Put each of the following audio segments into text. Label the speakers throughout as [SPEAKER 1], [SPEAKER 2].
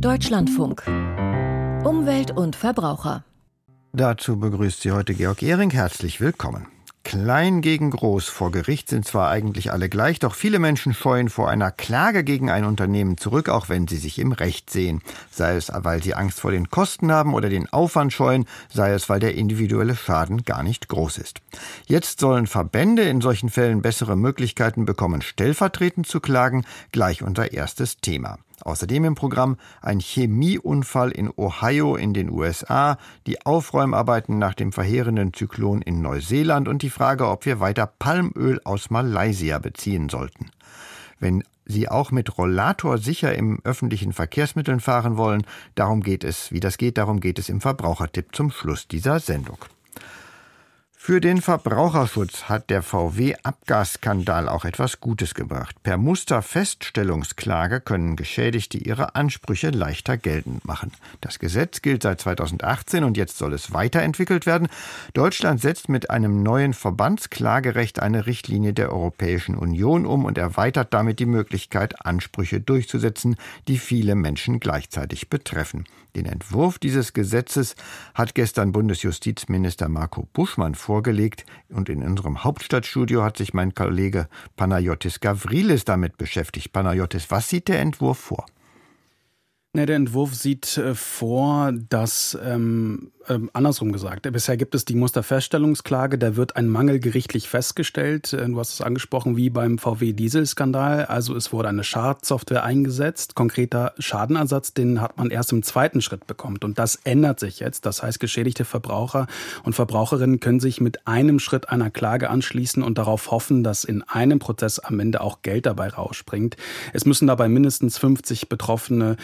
[SPEAKER 1] Deutschlandfunk. Umwelt und Verbraucher.
[SPEAKER 2] Dazu begrüßt Sie heute Georg Ehring. Herzlich willkommen. Klein gegen groß vor Gericht sind zwar eigentlich alle gleich, doch viele Menschen scheuen vor einer Klage gegen ein Unternehmen zurück, auch wenn sie sich im Recht sehen. Sei es, weil sie Angst vor den Kosten haben oder den Aufwand scheuen, sei es, weil der individuelle Schaden gar nicht groß ist. Jetzt sollen Verbände in solchen Fällen bessere Möglichkeiten bekommen, stellvertretend zu klagen, gleich unser erstes Thema. Außerdem im Programm ein Chemieunfall in Ohio in den USA, die Aufräumarbeiten nach dem verheerenden Zyklon in Neuseeland und die Frage, ob wir weiter Palmöl aus Malaysia beziehen sollten. Wenn Sie auch mit Rollator sicher im öffentlichen Verkehrsmitteln fahren wollen, darum geht es. Wie das geht, darum geht es im Verbrauchertipp zum Schluss dieser Sendung. Für den Verbraucherschutz hat der VW-Abgasskandal auch etwas Gutes gebracht. Per Musterfeststellungsklage können Geschädigte ihre Ansprüche leichter geltend machen. Das Gesetz gilt seit 2018 und jetzt soll es weiterentwickelt werden. Deutschland setzt mit einem neuen Verbandsklagerecht eine Richtlinie der Europäischen Union um und erweitert damit die Möglichkeit, Ansprüche durchzusetzen, die viele Menschen gleichzeitig betreffen. Den Entwurf dieses Gesetzes hat gestern Bundesjustizminister Marco Buschmann vorgelegt und in unserem Hauptstadtstudio hat sich mein Kollege Panayotis Gavrilis damit beschäftigt. Panayotis, was sieht der Entwurf vor?
[SPEAKER 3] Der Entwurf sieht äh, vor, dass ähm, ähm, andersrum gesagt. Bisher gibt es die Musterfeststellungsklage, da wird ein Mangel gerichtlich festgestellt. Äh, du hast es angesprochen, wie beim VW-Dieselskandal. Also es wurde eine Schadsoftware eingesetzt. Konkreter Schadenersatz, den hat man erst im zweiten Schritt bekommen. Und das ändert sich jetzt. Das heißt, geschädigte Verbraucher und Verbraucherinnen können sich mit einem Schritt einer Klage anschließen und darauf hoffen, dass in einem Prozess am Ende auch Geld dabei rausspringt. Es müssen dabei mindestens 50 Betroffene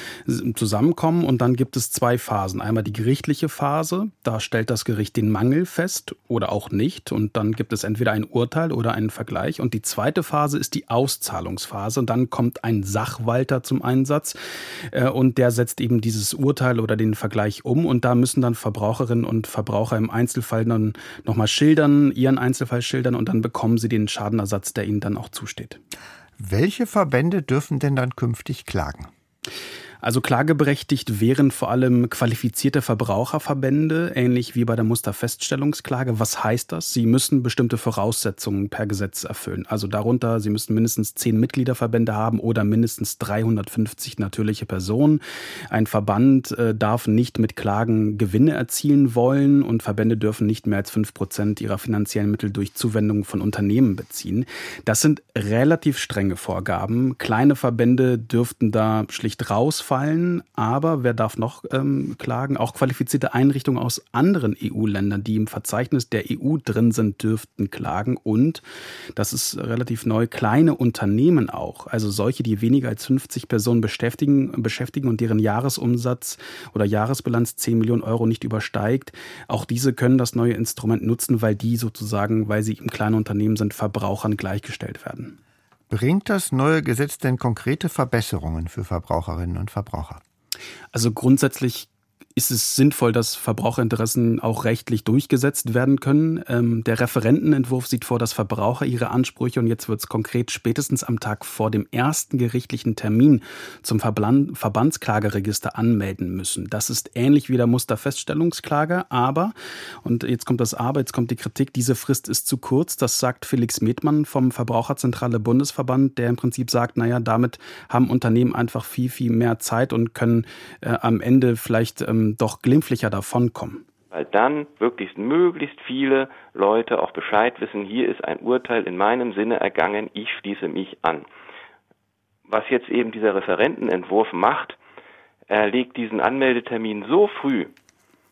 [SPEAKER 3] zusammenkommen und dann gibt es zwei Phasen. Einmal die gerichtliche Phase Phase. Da stellt das Gericht den Mangel fest oder auch nicht. Und dann gibt es entweder ein Urteil oder einen Vergleich. Und die zweite Phase ist die Auszahlungsphase. Und dann kommt ein Sachwalter zum Einsatz. Äh, und der setzt eben dieses Urteil oder den Vergleich um. Und da müssen dann Verbraucherinnen und Verbraucher im Einzelfall dann nochmal schildern, ihren Einzelfall schildern. Und dann bekommen sie den Schadenersatz, der ihnen dann auch zusteht.
[SPEAKER 2] Welche Verbände dürfen denn dann künftig klagen?
[SPEAKER 3] Also klageberechtigt wären vor allem qualifizierte Verbraucherverbände, ähnlich wie bei der Musterfeststellungsklage. Was heißt das? Sie müssen bestimmte Voraussetzungen per Gesetz erfüllen. Also darunter, sie müssen mindestens zehn Mitgliederverbände haben oder mindestens 350 natürliche Personen. Ein Verband äh, darf nicht mit Klagen Gewinne erzielen wollen und Verbände dürfen nicht mehr als fünf Prozent ihrer finanziellen Mittel durch Zuwendungen von Unternehmen beziehen. Das sind relativ strenge Vorgaben. Kleine Verbände dürften da schlicht rausfallen fallen. Aber wer darf noch ähm, klagen? Auch qualifizierte Einrichtungen aus anderen EU-Ländern, die im Verzeichnis der EU drin sind, dürften klagen. Und, das ist relativ neu, kleine Unternehmen auch. Also solche, die weniger als 50 Personen beschäftigen, beschäftigen und deren Jahresumsatz oder Jahresbilanz 10 Millionen Euro nicht übersteigt. Auch diese können das neue Instrument nutzen, weil die sozusagen, weil sie im kleinen Unternehmen sind, Verbrauchern gleichgestellt werden.
[SPEAKER 2] Bringt das neue Gesetz denn konkrete Verbesserungen für Verbraucherinnen und Verbraucher?
[SPEAKER 3] Also grundsätzlich ist es sinnvoll, dass Verbraucherinteressen auch rechtlich durchgesetzt werden können. Ähm, der Referentenentwurf sieht vor, dass Verbraucher ihre Ansprüche, und jetzt wird es konkret, spätestens am Tag vor dem ersten gerichtlichen Termin zum Verband, Verbandsklageregister anmelden müssen. Das ist ähnlich wie der Musterfeststellungsklage, aber, und jetzt kommt das Aber, jetzt kommt die Kritik, diese Frist ist zu kurz. Das sagt Felix Medmann vom Verbraucherzentrale Bundesverband, der im Prinzip sagt, naja, damit haben Unternehmen einfach viel, viel mehr Zeit und können äh, am Ende vielleicht ähm, ähm, doch glimpflicher davonkommen.
[SPEAKER 4] Weil dann wirklich möglichst viele Leute auch Bescheid wissen, hier ist ein Urteil in meinem Sinne ergangen, ich schließe mich an. Was jetzt eben dieser Referentenentwurf macht, er legt diesen Anmeldetermin so früh,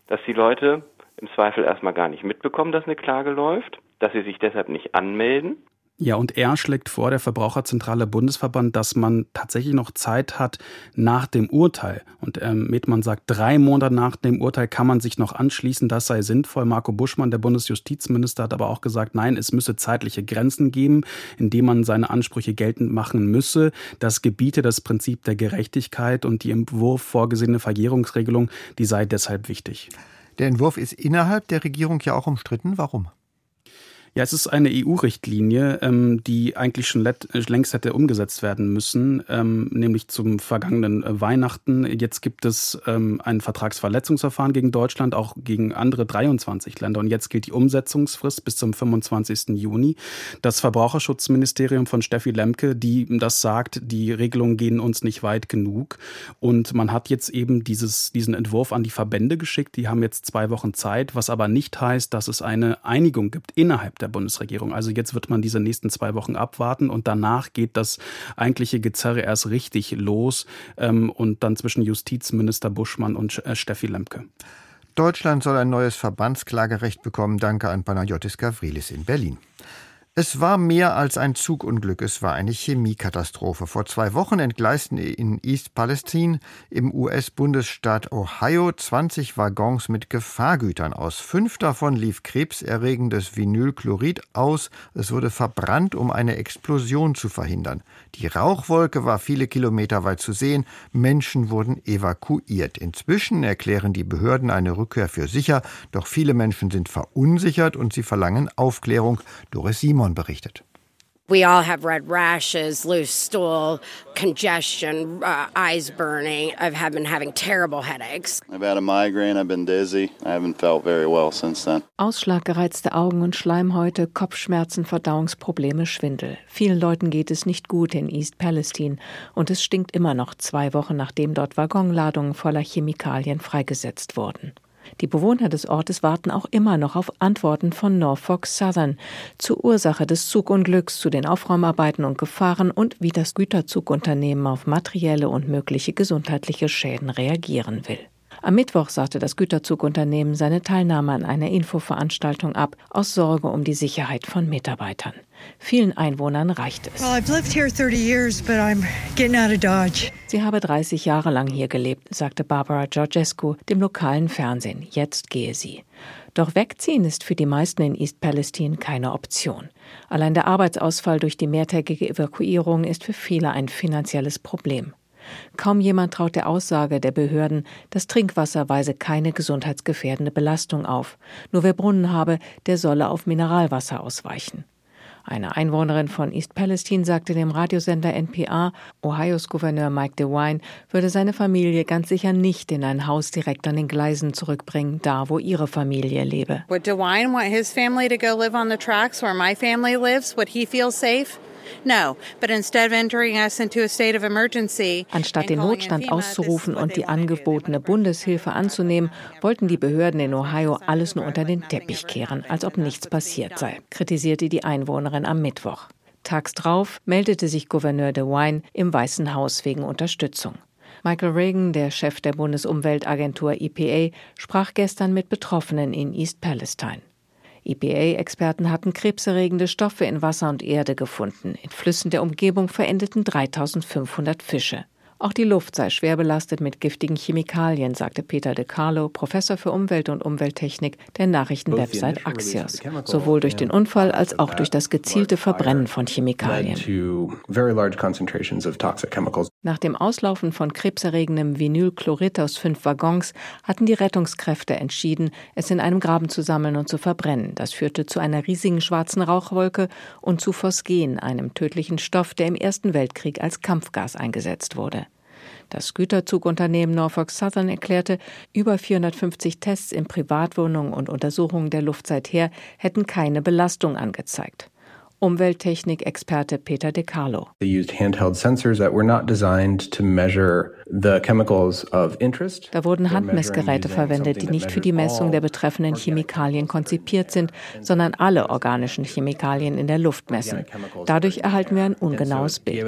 [SPEAKER 4] dass die Leute im Zweifel erstmal gar nicht mitbekommen, dass eine Klage läuft, dass sie sich deshalb nicht anmelden
[SPEAKER 3] ja, und er schlägt vor, der Verbraucherzentrale Bundesverband, dass man tatsächlich noch Zeit hat nach dem Urteil. Und ähm, Medmann sagt, drei Monate nach dem Urteil kann man sich noch anschließen, das sei sinnvoll. Marco Buschmann, der Bundesjustizminister, hat aber auch gesagt, nein, es müsse zeitliche Grenzen geben, indem man seine Ansprüche geltend machen müsse. Das gebiete das Prinzip der Gerechtigkeit und die im Entwurf vorgesehene Verjährungsregelung, die sei deshalb wichtig.
[SPEAKER 2] Der Entwurf ist innerhalb der Regierung ja auch umstritten. Warum?
[SPEAKER 3] Ja, es ist eine EU-Richtlinie, ähm, die eigentlich schon längst hätte umgesetzt werden müssen, ähm, nämlich zum vergangenen äh, Weihnachten. Jetzt gibt es ähm, ein Vertragsverletzungsverfahren gegen Deutschland, auch gegen andere 23 Länder. Und jetzt gilt die Umsetzungsfrist bis zum 25. Juni. Das Verbraucherschutzministerium von Steffi Lemke, die das sagt, die Regelungen gehen uns nicht weit genug. Und man hat jetzt eben dieses, diesen Entwurf an die Verbände geschickt. Die haben jetzt zwei Wochen Zeit, was aber nicht heißt, dass es eine Einigung gibt innerhalb der Bundesregierung. Also jetzt wird man diese nächsten zwei Wochen abwarten und danach geht das eigentliche Gezerre erst richtig los ähm, und dann zwischen Justizminister Buschmann und äh, Steffi Lemke.
[SPEAKER 2] Deutschland soll ein neues Verbandsklagerecht bekommen. Danke an Panayotis Gavrilis in Berlin. Es war mehr als ein Zugunglück, es war eine Chemiekatastrophe. Vor zwei Wochen entgleisten in East Palestine im US-Bundesstaat Ohio 20 Waggons mit Gefahrgütern aus. Fünf davon lief krebserregendes Vinylchlorid aus. Es wurde verbrannt, um eine Explosion zu verhindern. Die Rauchwolke war viele Kilometer weit zu sehen. Menschen wurden evakuiert. Inzwischen erklären die Behörden eine Rückkehr für sicher, doch viele Menschen sind verunsichert und sie verlangen Aufklärung. Doris Simon Simon berichtet.
[SPEAKER 5] We all have red rashes, loose stool, congestion, uh, eyes burning. I've have been having terrible headaches.
[SPEAKER 6] I've had a migraine, I've been dizzy. I haven't felt very well since then.
[SPEAKER 1] Ausschlag, gereizte Augen und Schleimhäute, Kopfschmerzen, Verdauungsprobleme, Schwindel. Vielen Leuten geht es nicht gut in East Palestine und es stinkt immer noch zwei Wochen nachdem dort Waggonladungen voller Chemikalien freigesetzt wurden. Die Bewohner des Ortes warten auch immer noch auf Antworten von Norfolk Southern zur Ursache des Zugunglücks, zu den Aufräumarbeiten und Gefahren und wie das Güterzugunternehmen auf materielle und mögliche gesundheitliche Schäden reagieren will. Am Mittwoch sagte das Güterzugunternehmen seine Teilnahme an einer Infoveranstaltung ab, aus Sorge um die Sicherheit von Mitarbeitern. Vielen Einwohnern reicht es. Sie habe 30 Jahre lang hier gelebt, sagte Barbara Georgescu dem lokalen Fernsehen. Jetzt gehe sie. Doch wegziehen ist für die meisten in East Palestine keine Option. Allein der Arbeitsausfall durch die mehrtägige Evakuierung ist für viele ein finanzielles Problem. Kaum jemand traut der Aussage der Behörden, das Trinkwasser weise keine gesundheitsgefährdende Belastung auf. Nur wer Brunnen habe, der solle auf Mineralwasser ausweichen. Eine Einwohnerin von East Palestine sagte dem Radiosender NPR, Ohios Gouverneur Mike DeWine würde seine Familie ganz sicher nicht in ein Haus direkt an den Gleisen zurückbringen, da wo ihre Familie lebe.
[SPEAKER 7] Would DeWine want his family to go live on the tracks where my family lives? Would he feel safe?
[SPEAKER 1] Anstatt den Notstand auszurufen und die angebotene Bundeshilfe anzunehmen, wollten die Behörden in Ohio alles nur unter den Teppich kehren, als ob nichts passiert sei, kritisierte die Einwohnerin am Mittwoch. Tags drauf meldete sich Gouverneur DeWine im Weißen Haus wegen Unterstützung. Michael Reagan, der Chef der Bundesumweltagentur EPA, sprach gestern mit Betroffenen in East Palestine. EPA-Experten hatten krebserregende Stoffe in Wasser und Erde gefunden. In Flüssen der Umgebung verendeten 3500 Fische. Auch die Luft sei schwer belastet mit giftigen Chemikalien, sagte Peter De Carlo, Professor für Umwelt und Umwelttechnik der Nachrichtenwebsite Axios, sowohl durch den Unfall als auch durch das gezielte Verbrennen von Chemikalien. Nach dem Auslaufen von krebserregendem Vinylchlorid aus fünf Waggons hatten die Rettungskräfte entschieden, es in einem Graben zu sammeln und zu verbrennen. Das führte zu einer riesigen schwarzen Rauchwolke und zu Phosgen, einem tödlichen Stoff, der im Ersten Weltkrieg als Kampfgas eingesetzt wurde. Das Güterzugunternehmen Norfolk Southern erklärte, über 450 Tests in Privatwohnungen und Untersuchungen der Luft seither hätten keine Belastung angezeigt. Umwelttechnik-Experte Peter De Carlo. Da wurden Handmessgeräte verwendet, die nicht für die Messung der betreffenden Chemikalien konzipiert sind, sondern alle organischen Chemikalien in der Luft messen. Dadurch erhalten wir ein ungenaues Bild.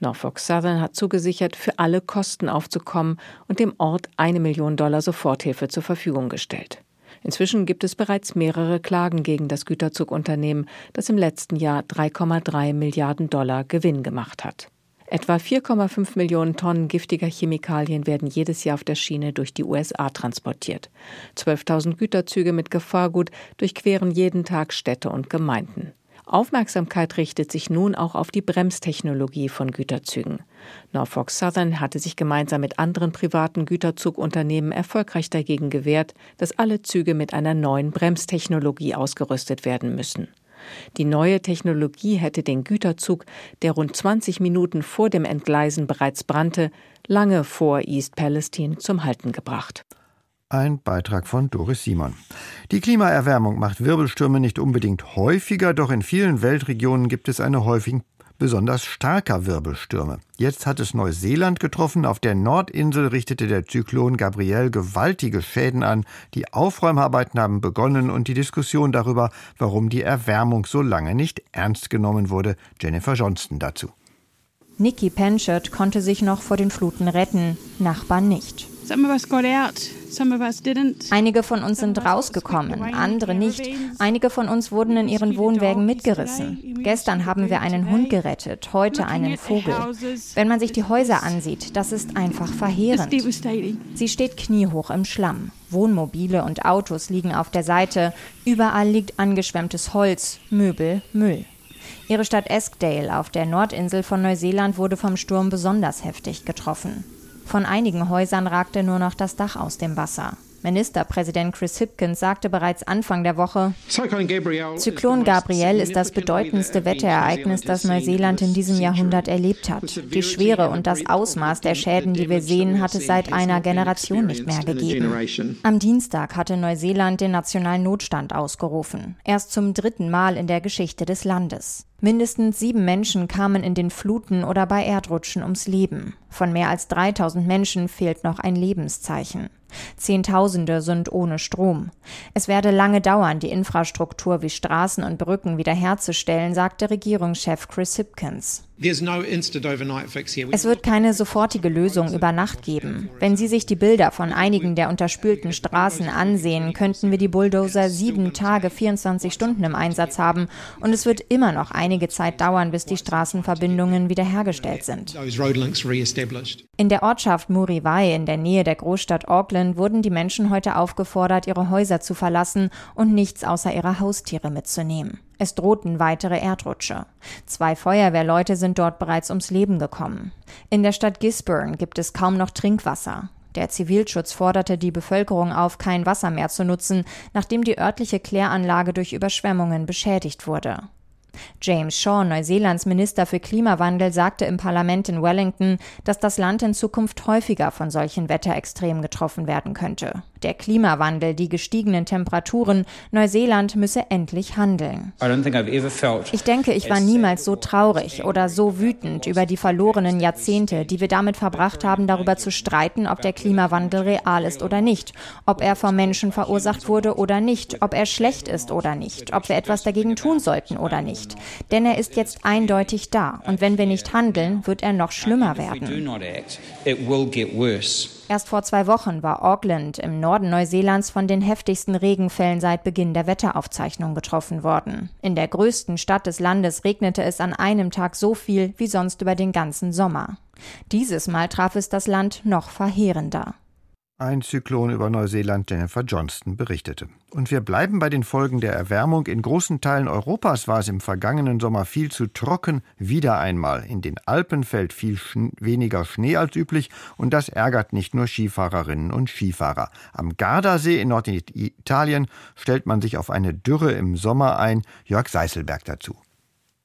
[SPEAKER 1] Norfolk Southern hat zugesichert, für alle Kosten aufzukommen und dem Ort eine Million Dollar Soforthilfe zur Verfügung gestellt. Inzwischen gibt es bereits mehrere Klagen gegen das Güterzugunternehmen, das im letzten Jahr 3,3 Milliarden Dollar Gewinn gemacht hat. Etwa 4,5 Millionen Tonnen giftiger Chemikalien werden jedes Jahr auf der Schiene durch die USA transportiert. 12.000 Güterzüge mit Gefahrgut durchqueren jeden Tag Städte und Gemeinden. Aufmerksamkeit richtet sich nun auch auf die Bremstechnologie von Güterzügen. Norfolk Southern hatte sich gemeinsam mit anderen privaten Güterzugunternehmen erfolgreich dagegen gewehrt, dass alle Züge mit einer neuen Bremstechnologie ausgerüstet werden müssen. Die neue Technologie hätte den Güterzug, der rund 20 Minuten vor dem Entgleisen bereits brannte, lange vor East Palestine zum Halten gebracht.
[SPEAKER 2] Ein Beitrag von Doris Simon. Die Klimaerwärmung macht Wirbelstürme nicht unbedingt häufiger, doch in vielen Weltregionen gibt es eine häufig besonders starker Wirbelstürme. Jetzt hat es Neuseeland getroffen. Auf der Nordinsel richtete der Zyklon Gabriel gewaltige Schäden an. Die Aufräumarbeiten haben begonnen und die Diskussion darüber, warum die Erwärmung so lange nicht ernst genommen wurde. Jennifer Johnston dazu.
[SPEAKER 8] Nikki Penchert konnte sich noch vor den Fluten retten, Nachbarn nicht. Einige von uns sind rausgekommen, andere nicht. Einige von uns wurden in ihren Wohnwägen mitgerissen. Gestern haben wir einen Hund gerettet, heute einen Vogel. Wenn man sich die Häuser ansieht, das ist einfach verheerend. Sie steht kniehoch im Schlamm. Wohnmobile und Autos liegen auf der Seite. Überall liegt angeschwemmtes Holz, Möbel, Müll. Ihre Stadt Eskdale auf der Nordinsel von Neuseeland wurde vom Sturm besonders heftig getroffen. Von einigen Häusern ragte nur noch das Dach aus dem Wasser. Ministerpräsident Chris Hipkins sagte bereits Anfang der Woche, Zyklon Gabriel ist das bedeutendste Wetterereignis, das Neuseeland in diesem Jahrhundert erlebt hat. Die Schwere und das Ausmaß der Schäden, die wir sehen, hat es seit einer Generation nicht mehr gegeben. Am Dienstag hatte Neuseeland den nationalen Notstand ausgerufen. Erst zum dritten Mal in der Geschichte des Landes. Mindestens sieben Menschen kamen in den Fluten oder bei Erdrutschen ums Leben. Von mehr als 3000 Menschen fehlt noch ein Lebenszeichen. Zehntausende sind ohne Strom. Es werde lange dauern, die Infrastruktur wie Straßen und Brücken wiederherzustellen, sagte Regierungschef Chris Hipkins. Es wird keine sofortige Lösung über Nacht geben. Wenn Sie sich die Bilder von einigen der unterspülten Straßen ansehen, könnten wir die Bulldozer sieben Tage, 24 Stunden im Einsatz haben und es wird immer noch einige Zeit dauern, bis die Straßenverbindungen wiederhergestellt sind. In der Ortschaft Muriwai in der Nähe der Großstadt Auckland wurden die Menschen heute aufgefordert, ihre Häuser zu verlassen und nichts außer ihrer Haustiere mitzunehmen. Es drohten weitere Erdrutsche. Zwei Feuerwehrleute sind dort bereits ums Leben gekommen. In der Stadt Gisborne gibt es kaum noch Trinkwasser. Der Zivilschutz forderte die Bevölkerung auf, kein Wasser mehr zu nutzen, nachdem die örtliche Kläranlage durch Überschwemmungen beschädigt wurde. James Shaw, Neuseelands Minister für Klimawandel, sagte im Parlament in Wellington, dass das Land in Zukunft häufiger von solchen Wetterextremen getroffen werden könnte. Der Klimawandel, die gestiegenen Temperaturen, Neuseeland müsse endlich handeln. Ich denke, ich war niemals so traurig oder so wütend über die verlorenen Jahrzehnte, die wir damit verbracht haben, darüber zu streiten, ob der Klimawandel real ist oder nicht, ob er vom Menschen verursacht wurde oder nicht, ob er schlecht ist oder nicht, ob wir etwas dagegen tun sollten oder nicht. Denn er ist jetzt eindeutig da und wenn wir nicht handeln, wird er noch schlimmer werden. Erst vor zwei Wochen war Auckland im Norden Neuseelands von den heftigsten Regenfällen seit Beginn der Wetteraufzeichnung getroffen worden. In der größten Stadt des Landes regnete es an einem Tag so viel wie sonst über den ganzen Sommer. Dieses Mal traf es das Land noch verheerender.
[SPEAKER 2] Ein Zyklon über Neuseeland Jennifer Johnston berichtete. Und wir bleiben bei den Folgen der Erwärmung. In großen Teilen Europas war es im vergangenen Sommer viel zu trocken. Wieder einmal. In den Alpen fällt viel schn weniger Schnee als üblich und das ärgert nicht nur Skifahrerinnen und Skifahrer. Am Gardasee in Norditalien stellt man sich auf eine Dürre im Sommer ein. Jörg Seißelberg dazu.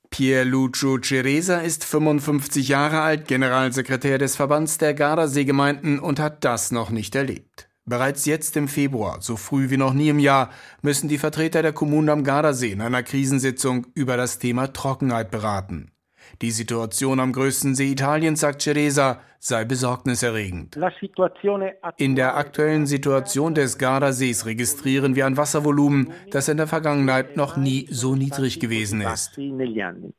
[SPEAKER 9] Pierlucio Ceresa ist 55 Jahre alt, Generalsekretär des Verbands der Gardaseegemeinden und hat das noch nicht erlebt. Bereits jetzt im Februar, so früh wie noch nie im Jahr, müssen die Vertreter der Kommunen am Gardasee in einer Krisensitzung über das Thema Trockenheit beraten. Die Situation am größten See Italiens, sagt Ceresa, sei besorgniserregend. In der aktuellen Situation des Gardasees registrieren wir ein Wasservolumen, das in der Vergangenheit noch nie so niedrig gewesen ist.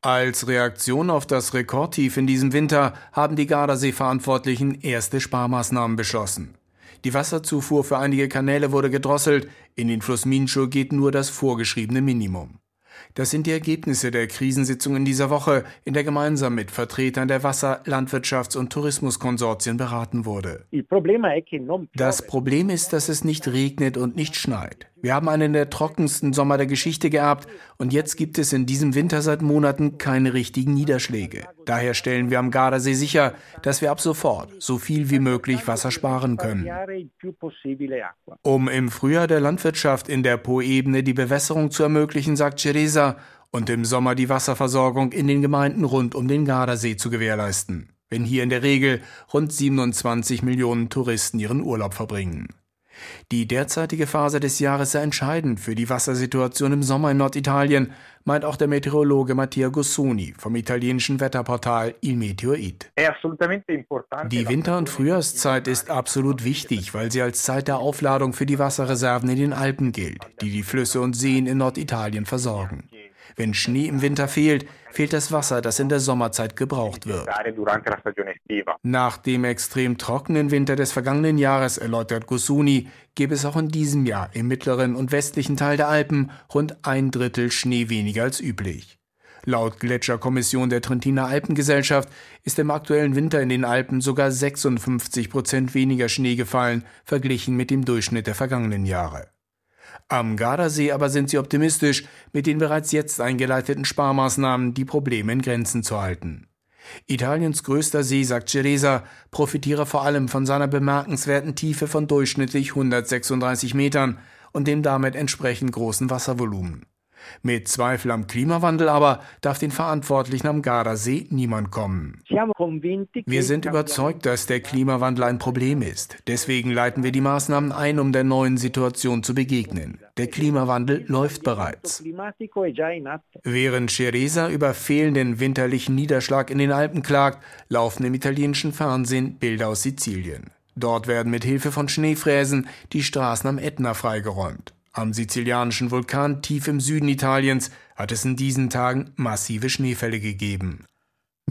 [SPEAKER 9] Als Reaktion auf das Rekordtief in diesem Winter haben die Gardasee-Verantwortlichen erste Sparmaßnahmen beschlossen. Die Wasserzufuhr für einige Kanäle wurde gedrosselt, in den Fluss Mincho geht nur das vorgeschriebene Minimum. Das sind die Ergebnisse der Krisensitzung in dieser Woche, in der gemeinsam mit Vertretern der Wasser-, Landwirtschafts- und Tourismuskonsortien beraten wurde. Das Problem ist, dass es nicht regnet und nicht schneit. Wir haben einen der trockensten Sommer der Geschichte geerbt und jetzt gibt es in diesem Winter seit Monaten keine richtigen Niederschläge. Daher stellen wir am Gardasee sicher, dass wir ab sofort so viel wie möglich Wasser sparen können. Um im Frühjahr der Landwirtschaft in der Po-Ebene die Bewässerung zu ermöglichen, sagt Ceresa, und im Sommer die Wasserversorgung in den Gemeinden rund um den Gardasee zu gewährleisten, wenn hier in der Regel rund 27 Millionen Touristen ihren Urlaub verbringen. Die derzeitige Phase des Jahres sei entscheidend für die Wassersituation im Sommer in Norditalien, meint auch der Meteorologe Mattia Gussoni vom italienischen Wetterportal Il Meteoid. Die Winter- und Frühjahrszeit ist absolut wichtig, weil sie als Zeit der Aufladung für die Wasserreserven in den Alpen gilt, die die Flüsse und Seen in Norditalien versorgen. Wenn Schnee im Winter fehlt, fehlt das Wasser, das in der Sommerzeit gebraucht wird. Nach dem extrem trockenen Winter des vergangenen Jahres, erläutert Gosuni, gäbe es auch in diesem Jahr im mittleren und westlichen Teil der Alpen rund ein Drittel Schnee weniger als üblich. Laut Gletscherkommission der Trentiner Alpengesellschaft ist im aktuellen Winter in den Alpen sogar 56 Prozent weniger Schnee gefallen, verglichen mit dem Durchschnitt der vergangenen Jahre. Am Gardasee aber sind sie optimistisch, mit den bereits jetzt eingeleiteten Sparmaßnahmen die Probleme in Grenzen zu halten. Italiens größter See, sagt Ceresa, profitiere vor allem von seiner bemerkenswerten Tiefe von durchschnittlich 136 Metern und dem damit entsprechend großen Wasservolumen. Mit Zweifel am Klimawandel aber darf den Verantwortlichen am Gardasee niemand kommen. Wir sind überzeugt, dass der Klimawandel ein Problem ist. Deswegen leiten wir die Maßnahmen ein, um der neuen Situation zu begegnen. Der Klimawandel läuft bereits. Während Ceresa über fehlenden winterlichen Niederschlag in den Alpen klagt, laufen im italienischen Fernsehen Bilder aus Sizilien. Dort werden mit Hilfe von Schneefräsen die Straßen am Ätna freigeräumt. Am sizilianischen Vulkan tief im Süden Italiens hat es in diesen Tagen massive Schneefälle gegeben.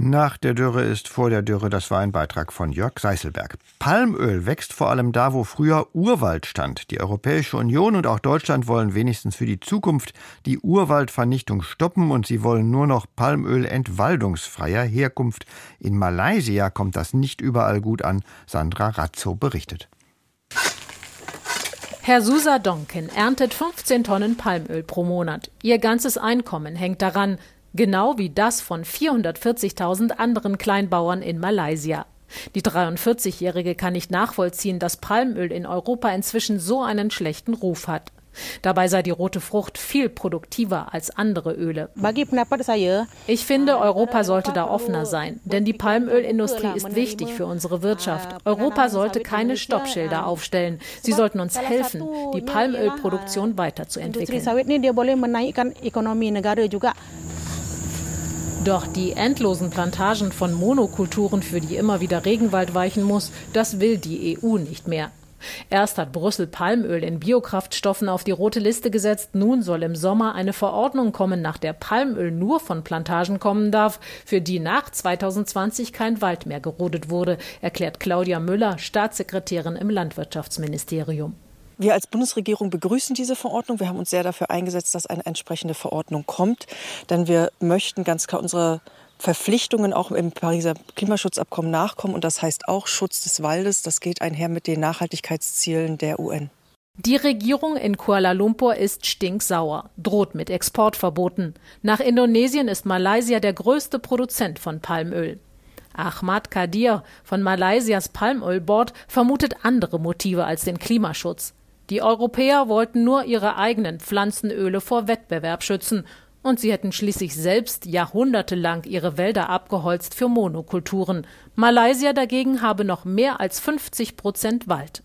[SPEAKER 2] Nach der Dürre ist vor der Dürre, das war ein Beitrag von Jörg Seißelberg. Palmöl wächst vor allem da, wo früher Urwald stand. Die Europäische Union und auch Deutschland wollen wenigstens für die Zukunft die Urwaldvernichtung stoppen und sie wollen nur noch Palmöl entwaldungsfreier Herkunft. In Malaysia kommt das nicht überall gut an. Sandra Razzo berichtet.
[SPEAKER 10] Herr Susa Donkin erntet 15 Tonnen Palmöl pro Monat. Ihr ganzes Einkommen hängt daran, genau wie das von 440.000 anderen Kleinbauern in Malaysia. Die 43-Jährige kann nicht nachvollziehen, dass Palmöl in Europa inzwischen so einen schlechten Ruf hat. Dabei sei die rote Frucht viel produktiver als andere Öle. Ich finde, Europa sollte da offener sein, denn die Palmölindustrie ist wichtig für unsere Wirtschaft. Europa sollte keine Stoppschilder aufstellen. Sie sollten uns helfen, die Palmölproduktion weiterzuentwickeln. Doch die endlosen Plantagen von Monokulturen, für die immer wieder Regenwald weichen muss, das will die EU nicht mehr. Erst hat Brüssel Palmöl in Biokraftstoffen auf die rote Liste gesetzt, nun soll im Sommer eine Verordnung kommen, nach der Palmöl nur von Plantagen kommen darf, für die nach 2020 kein Wald mehr gerodet wurde, erklärt Claudia Müller, Staatssekretärin im Landwirtschaftsministerium.
[SPEAKER 11] Wir als Bundesregierung begrüßen diese Verordnung. Wir haben uns sehr dafür eingesetzt, dass eine entsprechende Verordnung kommt, denn wir möchten ganz klar unsere Verpflichtungen auch im Pariser Klimaschutzabkommen nachkommen. Und das heißt auch Schutz des Waldes. Das geht einher mit den Nachhaltigkeitszielen der UN.
[SPEAKER 10] Die Regierung in Kuala Lumpur ist stinksauer, droht mit Exportverboten. Nach Indonesien ist Malaysia der größte Produzent von Palmöl. Ahmad Kadir von Malaysias Palmölboard vermutet andere Motive als den Klimaschutz. Die Europäer wollten nur ihre eigenen Pflanzenöle vor Wettbewerb schützen und sie hätten schließlich selbst jahrhundertelang ihre Wälder abgeholzt für Monokulturen. Malaysia dagegen habe noch mehr als 50 Prozent Wald.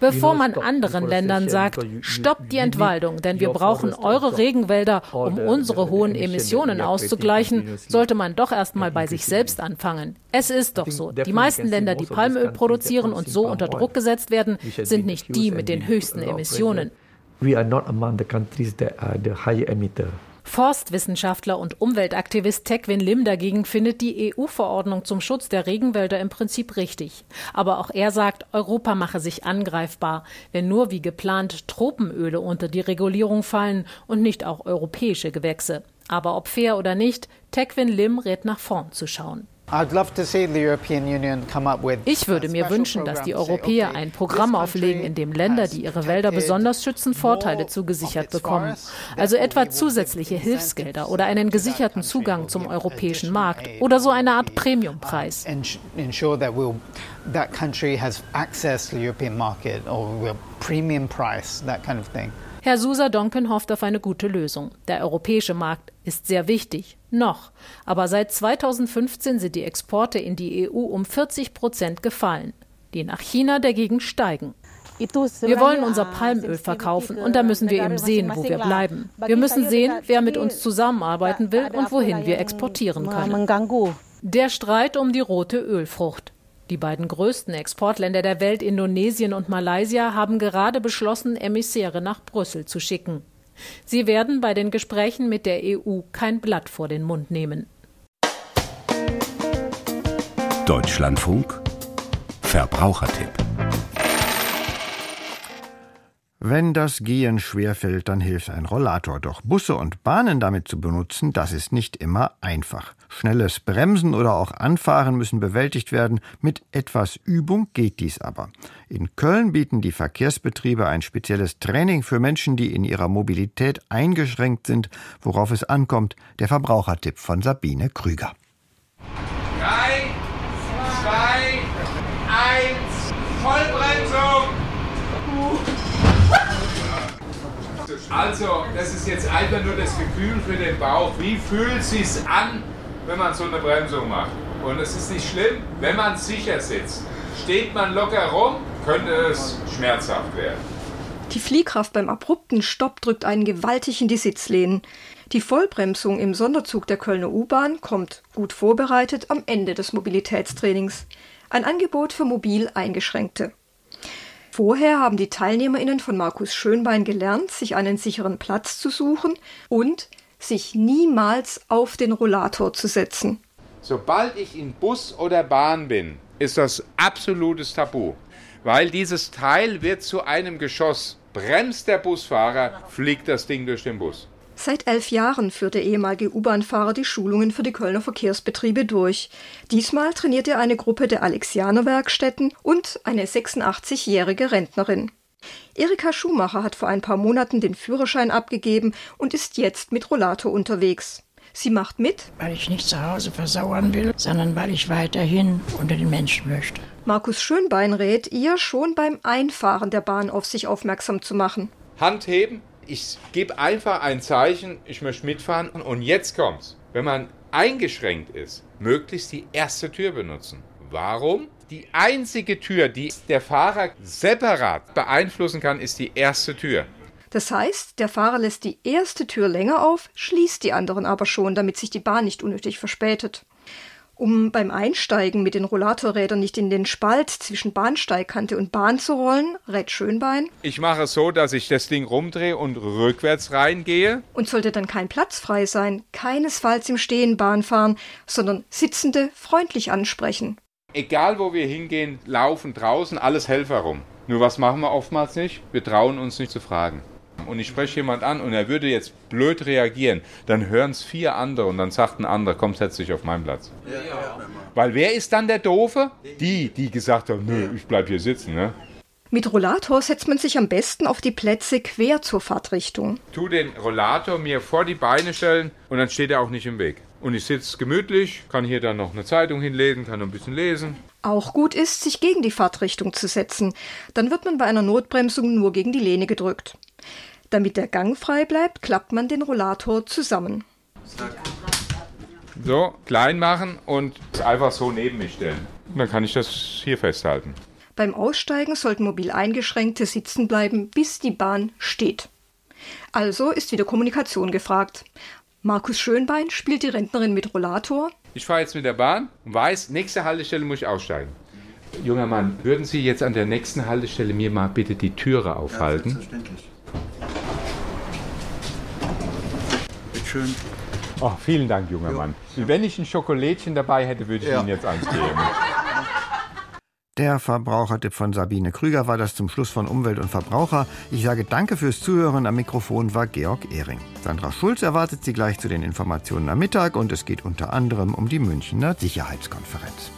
[SPEAKER 10] Bevor man anderen Ländern sagt, stoppt die Entwaldung, denn wir brauchen eure Regenwälder, um unsere hohen Emissionen auszugleichen, sollte man doch erst mal bei sich selbst anfangen. Es ist doch so, die meisten Länder, die Palmöl produzieren und so unter Druck gesetzt werden, sind nicht die mit den höchsten Emissionen we are not among the countries that are the higher emitter. Forstwissenschaftler und Umweltaktivist Tekwin Lim dagegen findet die EU-Verordnung zum Schutz der Regenwälder im Prinzip richtig. Aber auch er sagt, Europa mache sich angreifbar, wenn nur wie geplant Tropenöle unter die Regulierung fallen und nicht auch europäische Gewächse. Aber ob fair oder nicht, Tekwin Lim rät nach vorn zu schauen. Ich würde mir wünschen, dass die Europäer ein Programm auflegen, in dem Länder, die ihre Wälder besonders schützen, Vorteile zugesichert bekommen. Also etwa zusätzliche Hilfsgelder oder einen gesicherten Zugang zum europäischen Markt oder so eine Art Premiumpreis. That country has access to the European market or premium price, that kind of thing. Herr Susa Donken hofft auf eine gute Lösung. Der europäische Markt ist sehr wichtig. Noch. Aber seit 2015 sind die Exporte in die EU um 40 Prozent gefallen. Die nach China dagegen steigen. Wir wollen unser Palmöl verkaufen und da müssen wir eben sehen, wo wir bleiben. Wir müssen sehen, wer mit uns zusammenarbeiten will und wohin wir exportieren können. Der Streit um die rote Ölfrucht. Die beiden größten Exportländer der Welt, Indonesien und Malaysia, haben gerade beschlossen, Emissäre nach Brüssel zu schicken. Sie werden bei den Gesprächen mit der EU kein Blatt vor den Mund nehmen.
[SPEAKER 12] Deutschlandfunk Verbrauchertipp
[SPEAKER 2] wenn das Gehen schwerfällt, dann hilft ein Rollator. Doch Busse und Bahnen damit zu benutzen, das ist nicht immer einfach. Schnelles Bremsen oder auch Anfahren müssen bewältigt werden. Mit etwas Übung geht dies aber. In Köln bieten die Verkehrsbetriebe ein spezielles Training für Menschen, die in ihrer Mobilität eingeschränkt sind, worauf es ankommt. Der Verbrauchertipp von Sabine Krüger.
[SPEAKER 13] Drei, zwei, eins, Vollbremsung! Also, das ist jetzt einfach nur das Gefühl für den Bauch. Wie fühlt es sich an, wenn man so eine Bremsung macht? Und es ist nicht schlimm, wenn man sicher sitzt. Steht man locker rum, könnte es schmerzhaft werden.
[SPEAKER 14] Die Fliehkraft beim abrupten Stopp drückt einen gewaltig in die Sitzlehnen. Die Vollbremsung im Sonderzug der Kölner U-Bahn kommt, gut vorbereitet, am Ende des Mobilitätstrainings. Ein Angebot für mobil Eingeschränkte. Vorher haben die TeilnehmerInnen von Markus Schönbein gelernt, sich einen sicheren Platz zu suchen und sich niemals auf den Rollator zu setzen.
[SPEAKER 13] Sobald ich in Bus oder Bahn bin, ist das absolutes Tabu, weil dieses Teil wird zu einem Geschoss. Bremst der Busfahrer, fliegt das Ding durch den Bus.
[SPEAKER 14] Seit elf Jahren führt der ehemalige U-Bahn-Fahrer die Schulungen für die Kölner Verkehrsbetriebe durch. Diesmal trainiert er eine Gruppe der Alexianer Werkstätten und eine 86-jährige Rentnerin. Erika Schumacher hat vor ein paar Monaten den Führerschein abgegeben und ist jetzt mit Rollator unterwegs. Sie macht mit,
[SPEAKER 15] weil ich nicht zu Hause versauern will, sondern weil ich weiterhin unter den Menschen möchte.
[SPEAKER 14] Markus Schönbein rät ihr, schon beim Einfahren der Bahn auf sich aufmerksam zu machen.
[SPEAKER 13] Hand heben, ich gebe einfach ein Zeichen, ich möchte mitfahren und jetzt kommt's. Wenn man eingeschränkt ist, möglichst die erste Tür benutzen. Warum? Die einzige Tür, die der Fahrer separat beeinflussen kann, ist die erste Tür.
[SPEAKER 14] Das heißt, der Fahrer lässt die erste Tür länger auf, schließt die anderen aber schon, damit sich die Bahn nicht unnötig verspätet. Um beim Einsteigen mit den Rollatorrädern nicht in den Spalt zwischen Bahnsteigkante und Bahn zu rollen, rät Schönbein.
[SPEAKER 13] Ich mache es so, dass ich das Ding rumdrehe und rückwärts reingehe.
[SPEAKER 14] Und sollte dann kein Platz frei sein, keinesfalls im Stehen Bahn fahren, sondern Sitzende freundlich ansprechen.
[SPEAKER 13] Egal wo wir hingehen, laufen draußen, alles Helfer rum. Nur was machen wir oftmals nicht? Wir trauen uns nicht zu fragen und ich spreche jemand an und er würde jetzt blöd reagieren, dann hören es vier andere und dann sagt ein anderer, komm, setz dich auf meinen Platz. Ja, ja. Weil wer ist dann der Doofe? Die, die gesagt haben, nö, ich bleib hier sitzen, ne?
[SPEAKER 14] Mit Rollator setzt man sich am besten auf die Plätze quer zur Fahrtrichtung.
[SPEAKER 13] Tu den Rollator mir vor die Beine stellen und dann steht er auch nicht im Weg. Und ich sitze gemütlich, kann hier dann noch eine Zeitung hinlegen, kann noch ein bisschen lesen.
[SPEAKER 14] Auch gut ist, sich gegen die Fahrtrichtung zu setzen. Dann wird man bei einer Notbremsung nur gegen die Lehne gedrückt. Damit der Gang frei bleibt, klappt man den Rollator zusammen.
[SPEAKER 13] So, klein machen und einfach so neben mich stellen. dann kann ich das hier festhalten.
[SPEAKER 14] Beim Aussteigen sollten mobil Eingeschränkte sitzen bleiben, bis die Bahn steht. Also ist wieder Kommunikation gefragt. Markus Schönbein spielt die Rentnerin mit Rollator.
[SPEAKER 13] Ich fahre jetzt mit der Bahn und weiß, nächste Haltestelle muss ich aussteigen. Junger Mann, würden Sie jetzt an der nächsten Haltestelle mir mal bitte die Türe aufhalten? Ja, selbstverständlich. Schön. Oh, vielen Dank, junger ja. Mann. Wenn ich ein Schokolädchen dabei hätte, würde ich ja. Ihnen jetzt eins geben.
[SPEAKER 2] Der Verbrauchertipp von Sabine Krüger war das zum Schluss von Umwelt und Verbraucher. Ich sage danke fürs Zuhören. Am Mikrofon war Georg Ehring. Sandra Schulz erwartet Sie gleich zu den Informationen am Mittag und es geht unter anderem um die Münchner Sicherheitskonferenz.